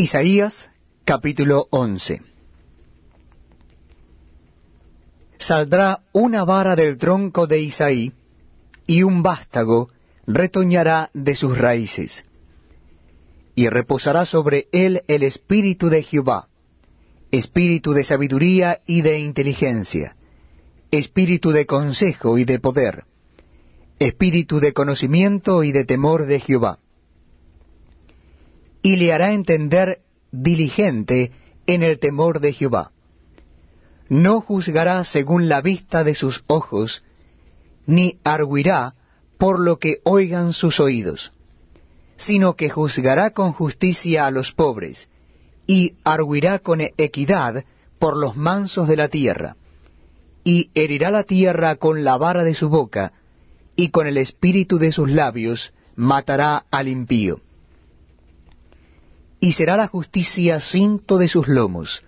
Isaías capítulo 11 Saldrá una vara del tronco de Isaí, y un vástago retoñará de sus raíces. Y reposará sobre él el espíritu de Jehová, espíritu de sabiduría y de inteligencia, espíritu de consejo y de poder, espíritu de conocimiento y de temor de Jehová y le hará entender diligente en el temor de Jehová. No juzgará según la vista de sus ojos, ni arguirá por lo que oigan sus oídos, sino que juzgará con justicia a los pobres, y arguirá con equidad por los mansos de la tierra, y herirá la tierra con la vara de su boca, y con el espíritu de sus labios matará al impío y será la justicia cinto de sus lomos,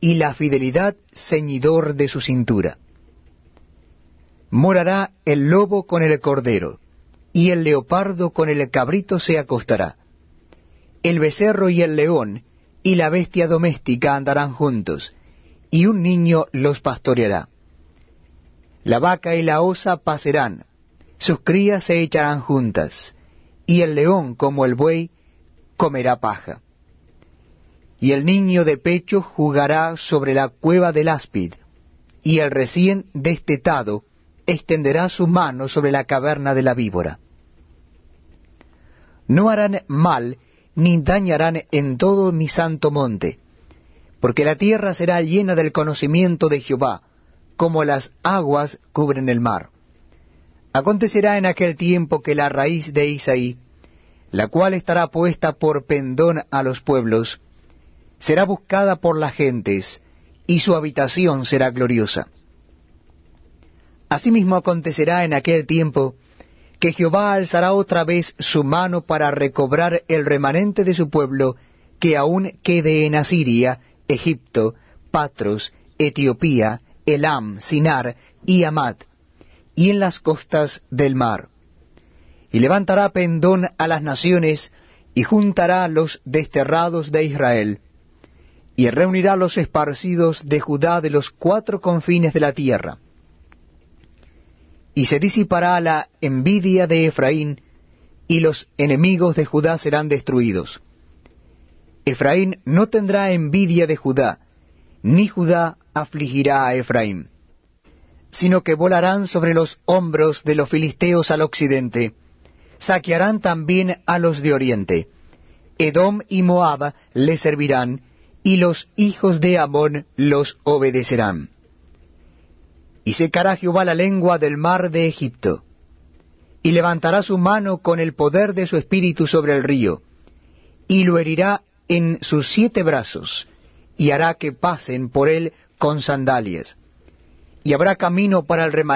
y la fidelidad ceñidor de su cintura. Morará el lobo con el cordero, y el leopardo con el cabrito se acostará. El becerro y el león y la bestia doméstica andarán juntos, y un niño los pastoreará. La vaca y la osa pasarán, sus crías se echarán juntas, y el león como el buey comerá paja. Y el niño de pecho jugará sobre la cueva del áspid, y el recién destetado extenderá su mano sobre la caverna de la víbora. No harán mal ni dañarán en todo mi santo monte, porque la tierra será llena del conocimiento de Jehová, como las aguas cubren el mar. Acontecerá en aquel tiempo que la raíz de Isaí la cual estará puesta por pendón a los pueblos, será buscada por las gentes, y su habitación será gloriosa. Asimismo acontecerá en aquel tiempo que Jehová alzará otra vez su mano para recobrar el remanente de su pueblo que aún quede en Asiria, Egipto, Patros, Etiopía, Elam, Sinar y Amad, y en las costas del mar y levantará pendón a las naciones, y juntará los desterrados de Israel, y reunirá los esparcidos de Judá de los cuatro confines de la tierra. Y se disipará la envidia de Efraín, y los enemigos de Judá serán destruidos. Efraín no tendrá envidia de Judá, ni Judá afligirá a Efraín, sino que volarán sobre los hombros de los filisteos al occidente, saquearán también a los de oriente. Edom y Moab le servirán, y los hijos de Amón los obedecerán. Y secará Jehová la lengua del mar de Egipto, y levantará su mano con el poder de su espíritu sobre el río, y lo herirá en sus siete brazos, y hará que pasen por él con sandalias. Y habrá camino para el remanente